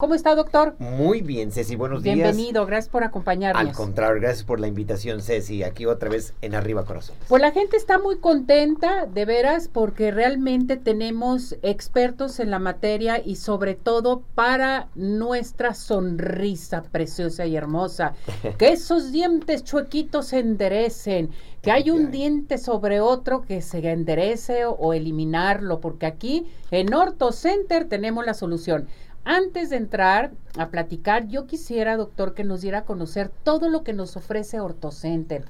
¿Cómo está, doctor? Muy bien, Ceci, buenos días. Bienvenido, gracias por acompañarnos. Al contrario, gracias por la invitación, Ceci. Aquí otra vez en Arriba Corazones. Pues la gente está muy contenta, de veras, porque realmente tenemos expertos en la materia y sobre todo para nuestra sonrisa preciosa y hermosa. que esos dientes chuequitos se enderecen, que hay un diente sobre otro que se enderece o eliminarlo, porque aquí en Orto Center tenemos la solución. Antes de entrar a platicar, yo quisiera, doctor, que nos diera a conocer todo lo que nos ofrece OrtoCenter,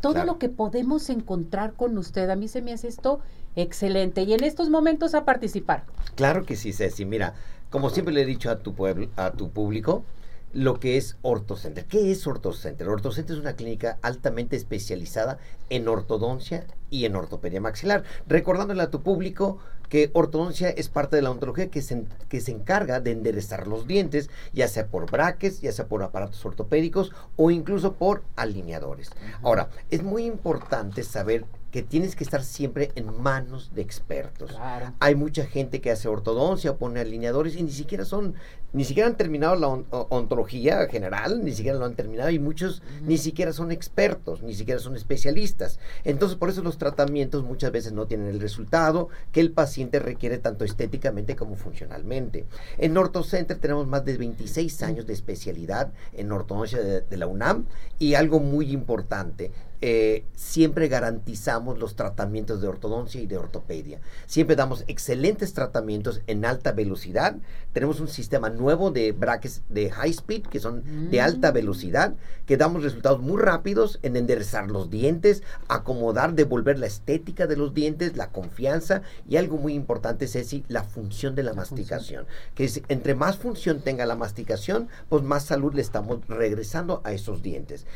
todo lo que podemos encontrar con usted. A mí se me hace esto excelente. Y en estos momentos a participar. Claro que sí, Ceci. Mira, como siempre le he dicho a tu pueblo, a tu público, lo que es OrtoCenter. ¿Qué es OrtoCenter? OrtoCenter es una clínica altamente especializada en ortodoncia y en ortopedia maxilar. Recordándole a tu público que ortodoncia es parte de la ontología que se, que se encarga de enderezar los dientes, ya sea por braques, ya sea por aparatos ortopédicos o incluso por alineadores. Ahora, es muy importante saber que tienes que estar siempre en manos de expertos. Hay mucha gente que hace ortodoncia, pone alineadores y ni siquiera son, ni siquiera han terminado la ontología general, ni siquiera lo han terminado y muchos ni siquiera son expertos, ni siquiera son especialistas. Entonces, por eso los tratamientos muchas veces no tienen el resultado que el paciente requiere tanto estéticamente como funcionalmente. En OrtoCenter tenemos más de 26 años de especialidad en ortodoncia de la UNAM y algo muy importante, eh, siempre garantizamos los tratamientos de ortodoncia y de ortopedia. Siempre damos excelentes tratamientos en alta velocidad. Tenemos un sistema nuevo de brackets de high speed, que son de alta mm. velocidad, que damos resultados muy rápidos en enderezar los dientes, acomodar, devolver la estética de los dientes, la confianza y algo muy importante, Ceci, la función de la, masticación. Que es, entre más función tenga la masticación, pues más salud le estamos regresando a esos dientes.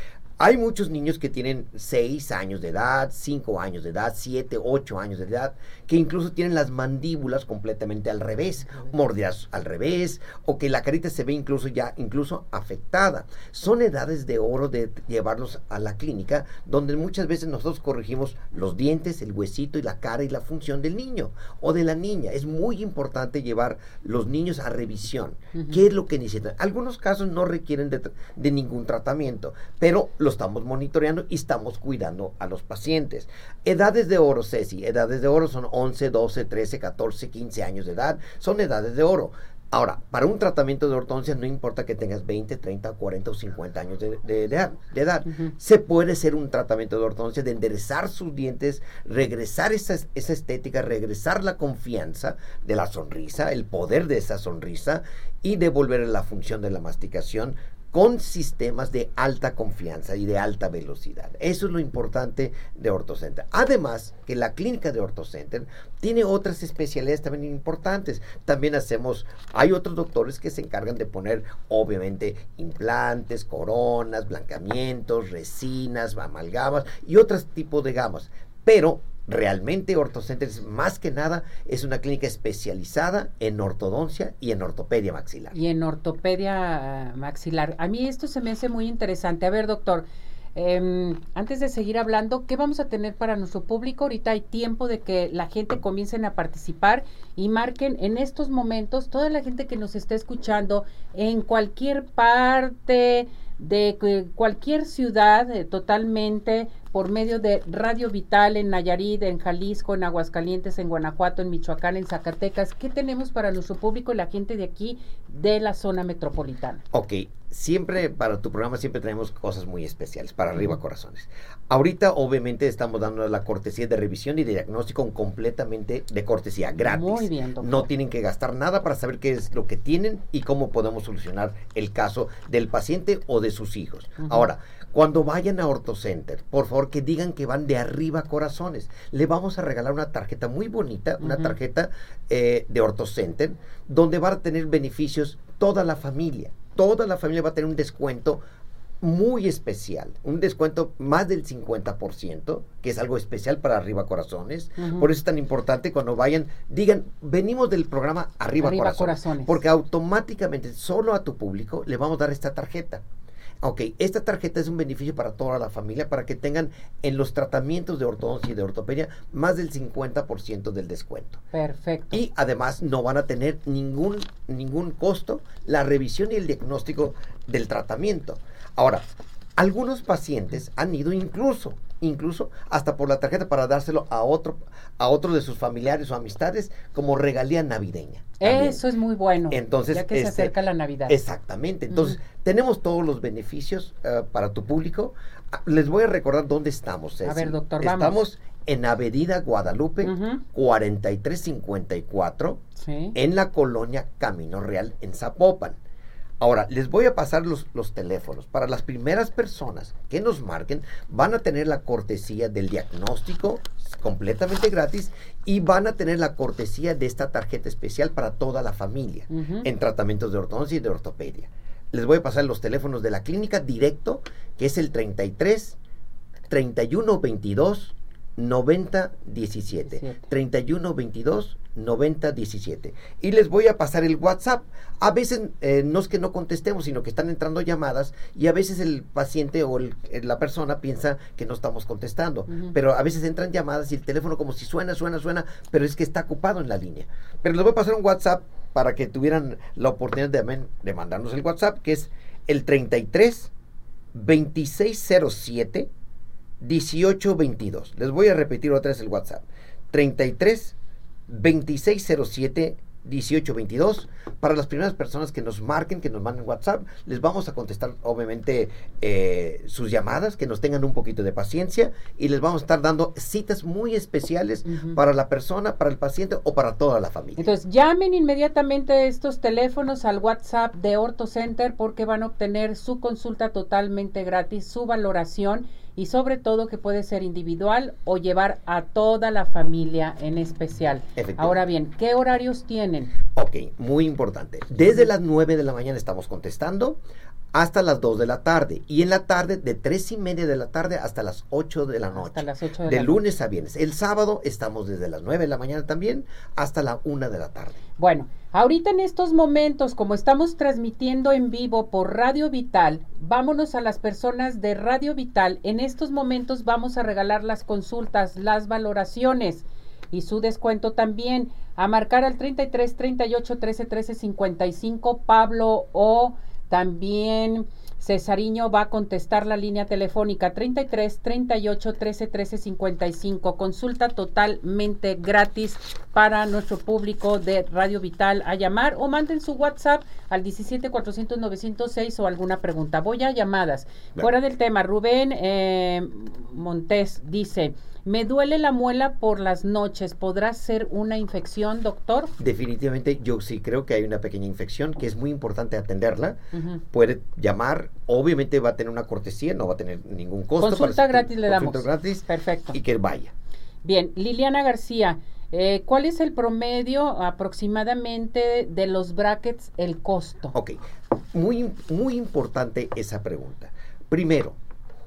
Hay muchos niños que tienen 6 años de edad, 5 años de edad, 7, 8 años de edad, que incluso tienen las mandíbulas completamente al revés, mordidas al revés, o que la carita se ve incluso ya incluso afectada. Son edades de oro de llevarlos a la clínica, donde muchas veces nosotros corregimos los dientes, el huesito y la cara y la función del niño o de la niña. Es muy importante llevar los niños a revisión. ¿Qué es lo que necesitan? Algunos casos no requieren de, de ningún tratamiento, pero estamos monitoreando y estamos cuidando a los pacientes. Edades de oro, Ceci, edades de oro son 11, 12, 13, 14, 15 años de edad, son edades de oro. Ahora, para un tratamiento de ortodoncia no importa que tengas 20, 30, 40 o 50 años de, edad. De edad. Se puede hacer un tratamiento de ortodoncia de enderezar sus dientes, regresar esa, esa estética, regresar la confianza de la sonrisa, el poder de esa sonrisa y devolver la función de la masticación con sistemas de alta confianza y de alta velocidad. Eso es lo importante de OrtoCenter. Además, que la clínica de OrtoCenter tiene otras especialidades también importantes. También hacemos, hay otros doctores que se encargan de poner, obviamente, implantes, coronas, blancamientos, resinas, amalgamas y otros tipos de gamas. Pero realmente OrtoCenter más que nada es una clínica especializada en ortodoncia y en ortopedia maxilar. Y en ortopedia maxilar. A mí esto se me hace muy interesante. A ver, doctor, em, antes de seguir hablando, ¿qué vamos a tener para nuestro público? Ahorita hay tiempo de que la gente comiencen a participar y marquen en estos momentos toda la gente que nos está escuchando en cualquier parte de cualquier ciudad eh, totalmente por medio de Radio Vital en Nayarit, en Jalisco, en Aguascalientes, en Guanajuato, en Michoacán, en Zacatecas. ¿Qué tenemos para nuestro público y la gente de aquí de la zona metropolitana? Ok, siempre para tu programa siempre tenemos cosas muy especiales para arriba corazones. Ahorita obviamente estamos dando la cortesía de revisión y de diagnóstico completamente de cortesía gratis. Muy bien, doctor. No tienen que gastar nada para saber qué es lo que tienen y cómo podemos solucionar el caso del paciente o de sus hijos. Ahora, cuando vayan a OrtoCenter, por favor que digan que van de arriba corazones. Le vamos a regalar una tarjeta muy bonita, una tarjeta eh, de OrtoCenter, donde va a tener beneficios toda la familia. Toda la familia va a tener un descuento muy especial, un descuento más del 50%, que es algo especial para Arriba Corazones. Por eso es tan importante cuando vayan, digan, venimos del programa Arriba, Corazones, Porque automáticamente, solo a tu público, le vamos a dar esta tarjeta. Ok, esta tarjeta es un beneficio para toda la familia para que tengan en los tratamientos de ortodoncia y de ortopedia más del 50% del descuento. Perfecto. Y además no van a tener ningún, ningún costo la revisión y el diagnóstico del tratamiento. Ahora, algunos pacientes han ido incluso, incluso hasta por la tarjeta para dárselo a otro, a otro de sus familiares o amistades como regalía navideña. también. Eso es muy bueno. Entonces, ya que se este, acerca la Navidad. Exactamente. Entonces, tenemos todos los beneficios eh, para tu público. Ah, Les voy a recordar dónde estamos. Ceci. ver, doctor, vamos. Estamos en Avenida Guadalupe, Ujú. 4354, Sí. en la colonia Camino Real, en Zapopan. Ahora, les voy a pasar los, los teléfonos. Para las primeras personas que nos marquen, van a tener la cortesía del diagnóstico completamente gratis y van a tener la cortesía de esta tarjeta especial para toda la familia en tratamientos de ortodoncia y de ortopedia. Les voy a pasar los teléfonos de la clínica directo, que es el 33 31 22 90 17. 17. 31 22 90 17. Y les voy a pasar el WhatsApp. A veces eh, no es que no contestemos, sino que están entrando llamadas y a veces el paciente o el- eh, la persona piensa que no estamos contestando. Pero a veces entran llamadas y el teléfono como si suena, suena, suena, pero es que está ocupado en la línea. Pero les voy a pasar un WhatsApp para que tuvieran la oportunidad de, de mandarnos el WhatsApp, que es el 33 2607 1822. Les voy a repetir otra vez el WhatsApp. 33 2607 1822. Para las primeras personas que nos marquen, que nos manden WhatsApp, les vamos a contestar, obviamente, eh, sus llamadas, que nos tengan un poquito de paciencia y les vamos a estar dando citas muy especiales para la persona, para el paciente o para toda la familia. Entonces, llamen inmediatamente estos teléfonos al WhatsApp de Orto Center porque van a obtener su consulta totalmente gratis, su valoración y sobre todo que puede ser individual o llevar a toda la familia en especial. Ahora bien, ¿qué horarios tienen? Ok, muy importante. Desde las 9 de la mañana estamos contestando hasta las 2 de la tarde. Y en la tarde, de 3 y media de la tarde hasta las 8 de la noche. Hasta las 8 de, de la lunes a viernes. El sábado estamos desde las 9 de la mañana también hasta la 1 de la tarde. Bueno, ahorita en estos momentos, como estamos transmitiendo en vivo por Radio Vital, vámonos a las personas de Radio Vital. En estos momentos vamos a regalar las consultas, las valoraciones y su descuento también. A marcar al 33 38 13 13 55 Pablo o también Cesariño va a contestar la línea telefónica 33 38 13 13 55. Consulta totalmente gratis para nuestro público de Radio Vital a llamar o manden su WhatsApp al 17 400 906 o alguna pregunta. Voy a llamadas. Fuera del tema, Rubén eh, Montes dice, me duele la muela por las noches. ¿Podrá ser una infección, doctor? Definitivamente yo sí creo que hay una pequeña infección que es muy importante atenderla. Puede llamar, obviamente va a tener una cortesía, no va a tener ningún costo. Consulta para- gratis le damos. Consulta gratis Perfecto. y que vaya. Bien, Liliana García, eh, ¿cuál es el promedio aproximadamente de los brackets, el costo? Ok, muy, muy importante esa pregunta. Primero,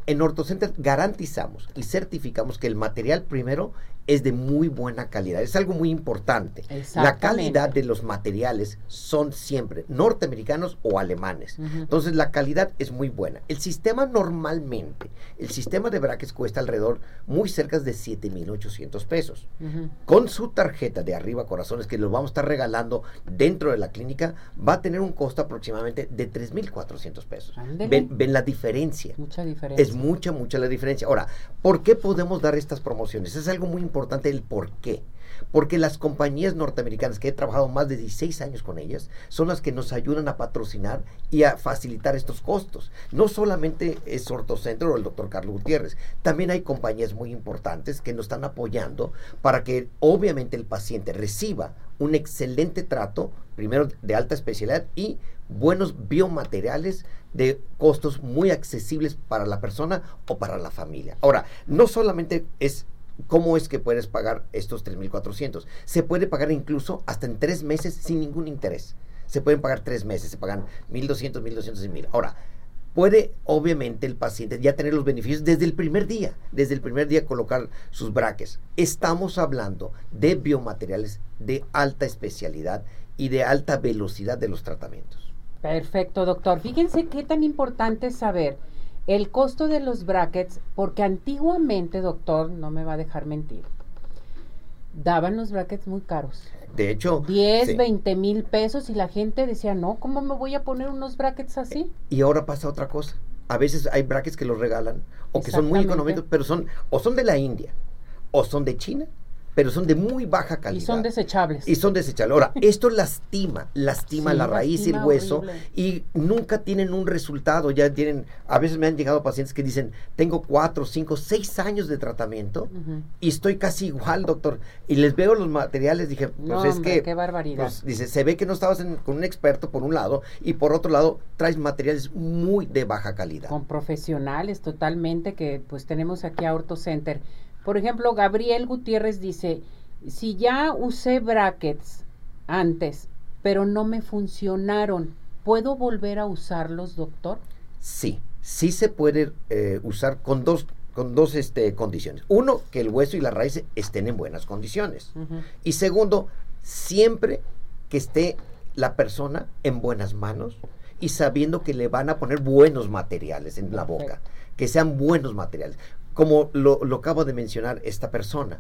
en OrtoCenter garantizamos y certificamos que el material primero es de muy buena calidad. Es algo muy importante. La calidad de los materiales son siempre norteamericanos o alemanes. Entonces la calidad es muy buena. El sistema normalmente, el sistema de brackets cuesta alrededor muy cerca de 7,800 pesos Ujú. con su tarjeta de arriba corazones que lo vamos a estar regalando dentro de la clínica va a tener un costo aproximadamente de 3.400 pesos. Ven, ven la diferencia. Mucha diferencia. Es mucha, mucha la diferencia. Ahora, ¿por qué podemos dar estas promociones? Es algo muy importante el por qué. Porque las compañías norteamericanas, que he trabajado más de 16 años con ellas, son las que nos ayudan a patrocinar y a facilitar estos costos. No solamente es Ortocentro o el doctor Carlos Gutiérrez, también hay compañías muy importantes que nos están apoyando para que obviamente el paciente reciba un excelente trato, primero de alta especialidad y buenos biomateriales de costos muy accesibles para la persona o para la familia. Ahora, no solamente es cómo es que puedes pagar estos 3.400, se puede pagar incluso hasta en tres meses sin ningún interés. Se pueden pagar tres meses, se pagan 1.200, 1.200 y 1.000. Ahora, puede obviamente el paciente ya tener los beneficios desde el primer día, desde el primer día colocar sus braques. Estamos hablando de biomateriales de alta especialidad y de alta velocidad de los tratamientos. Perfecto, doctor. Fíjense qué tan importante es saber el costo de los brackets, porque antiguamente, doctor, no me va a dejar mentir, daban los brackets muy caros. De hecho, 10, sí. 20 mil pesos y la gente decía, no, ¿cómo me voy a poner unos brackets así? Y ahora pasa otra cosa. A veces hay brackets que los regalan o que son muy económicos, pero son o son de la India o son de China, pero son de muy baja Y calidad. son desechables. Y son desechables. Ahora, esto lastima, lastima Sí, la raíz y el hueso horrible. y nunca tienen un resultado. Ya tienen, a veces me han llegado pacientes que dicen, tengo cuatro, cinco, seis años de tratamiento y estoy casi igual, doctor. Y les veo los materiales, dije, pues No, es hombre, que... qué barbaridad. pues, dice, se ve que no estabas en- con un experto por un lado y por otro lado traes materiales muy de baja calidad. con profesionales totalmente que pues tenemos aquí a Orto Center. Por ejemplo, Gabriel Gutiérrez dice, si ya usé brackets antes, pero no me funcionaron, ¿puedo volver a usarlos, doctor? Sí, sí se puede eh, usar con dos, con dos este, condiciones. Uno, que el hueso y la raíz estén en buenas condiciones. Y segundo, siempre que esté la persona en buenas manos y sabiendo que le van a poner buenos materiales en la boca, que sean buenos materiales. Como lo, lo acabo de mencionar esta persona,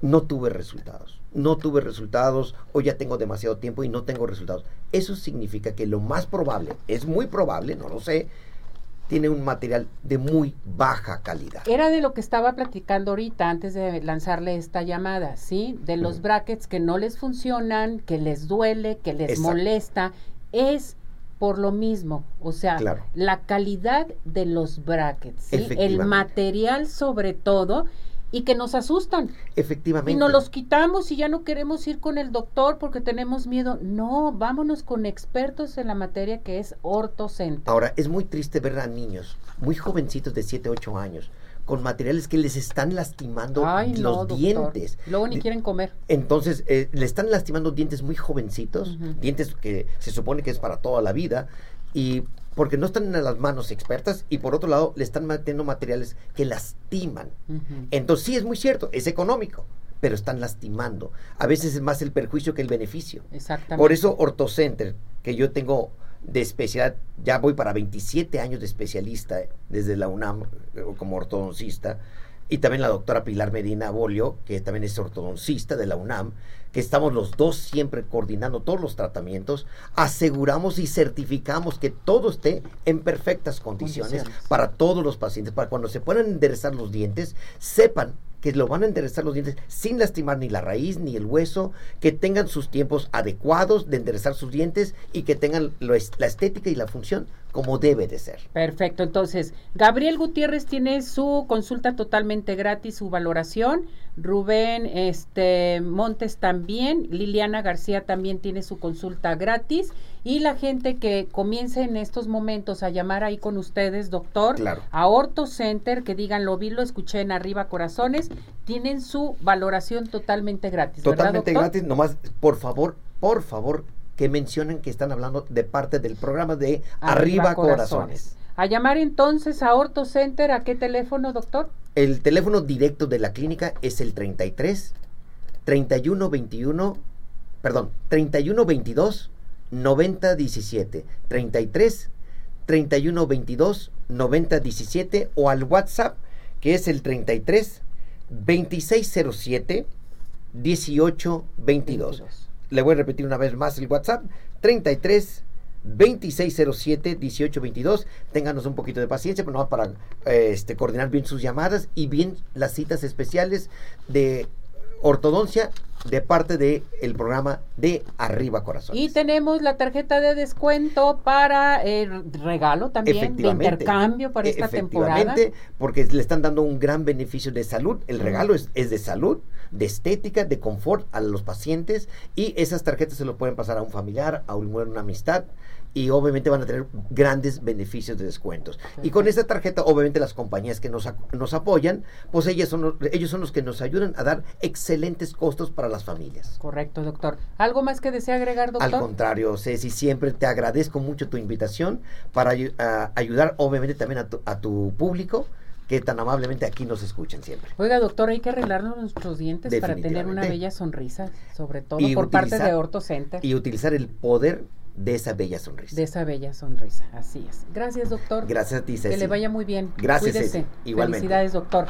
no tuve resultados, no tuve resultados o ya tengo demasiado tiempo y no tengo resultados. Eso significa que lo más probable, es muy probable, no lo sé, tiene un material de muy baja calidad. Era de lo que estaba platicando ahorita antes de lanzarle esta llamada, ¿sí? De los brackets que no les funcionan, que les duele, que les Exacto. molesta, es por lo mismo, o sea, Claro. la calidad de los brackets, ¿sí? El material sobre todo y que nos asustan. Efectivamente. Y nos los quitamos y ya no queremos ir con el doctor porque tenemos miedo. No, vámonos con expertos en la materia que es ortocentro. Ahora, es muy triste ver a niños muy jovencitos de 7, 8 años con materiales que les están lastimando Ay, los no, dientes. Luego ni quieren comer. Entonces, eh, le están lastimando dientes muy jovencitos, dientes que se supone que es para toda la vida, y porque no están en las manos expertas, y por otro lado, le están metiendo materiales que lastiman. Entonces, sí es muy cierto, es económico, pero están lastimando. A veces es más el perjuicio que el beneficio. Exactamente. Por eso OrtoCenter, que yo tengo de especialidad, ya voy para 27 años de especialista desde la UNAM eh, como ortodoncista, y también la doctora Pilar Medina Bolio, que también es ortodoncista de la UNAM, que estamos los dos siempre coordinando todos los tratamientos, aseguramos y certificamos que todo esté en perfectas condiciones, Condiciones. para todos los pacientes, para cuando se puedan enderezar los dientes, sepan que lo van a enderezar los dientes sin lastimar ni la raíz ni el hueso, que tengan sus tiempos adecuados de enderezar sus dientes y que tengan lo la estética y la función como debe de ser. Perfecto, entonces Gabriel Gutiérrez tiene su consulta totalmente gratis, su valoración. Rubén este, Montes también, Liliana García también tiene su consulta gratis. Y la gente que comience en estos momentos a llamar ahí con ustedes, doctor, Claro. a Orto Center, que digan lo vi, lo escuché en Arriba Corazones, tienen su valoración totalmente gratis. ¿verdad, Totalmente gratis, nomás, por favor, por favor, que mencionen que están hablando de parte del programa de Arriba, Corazones. A llamar entonces a Orto Center, ¿a qué teléfono, doctor? El teléfono directo de la clínica es el 33 31 21, perdón, 31 22 90 17. 33 31 22 90 17 o al WhatsApp que es el 33 2607 18 22. Le voy a repetir una vez más el WhatsApp 33 2607 1822. Ténganos un poquito de paciencia, pero no para eh, este, coordinar bien sus llamadas y bien las citas especiales de ortodoncia de parte del el programa de Arriba Corazones. Y tenemos la tarjeta de descuento para el regalo también, de intercambio para esta temporada. Porque le están dando un gran beneficio de salud. El regalo es, es de salud, de estética, de confort a los pacientes y esas tarjetas se lo pueden pasar a un familiar, a un, una amistad y obviamente van a tener grandes beneficios de descuentos. Y con esta tarjeta, obviamente las compañías que nos, nos apoyan, pues ellas son, los- ellos son los que nos ayudan a dar excelentes costos para las familias. Correcto, doctor. ¿Algo más que desea agregar, doctor? Al contrario, Ceci, siempre te agradezco mucho tu invitación para ayudar obviamente también a tu, a tu público que tan amablemente aquí nos escuchan siempre. Oiga, doctor, hay que arreglarnos nuestros dientes para tener una bella sonrisa, sobre todo Y por parte de Orto Center. Y utilizar el poder de esa bella sonrisa. De esa bella sonrisa, así es. Gracias, doctor. Gracias a ti, Ceci. Que le vaya muy bien. Gracias, Cuídese. Igualmente. Felicidades, doctor.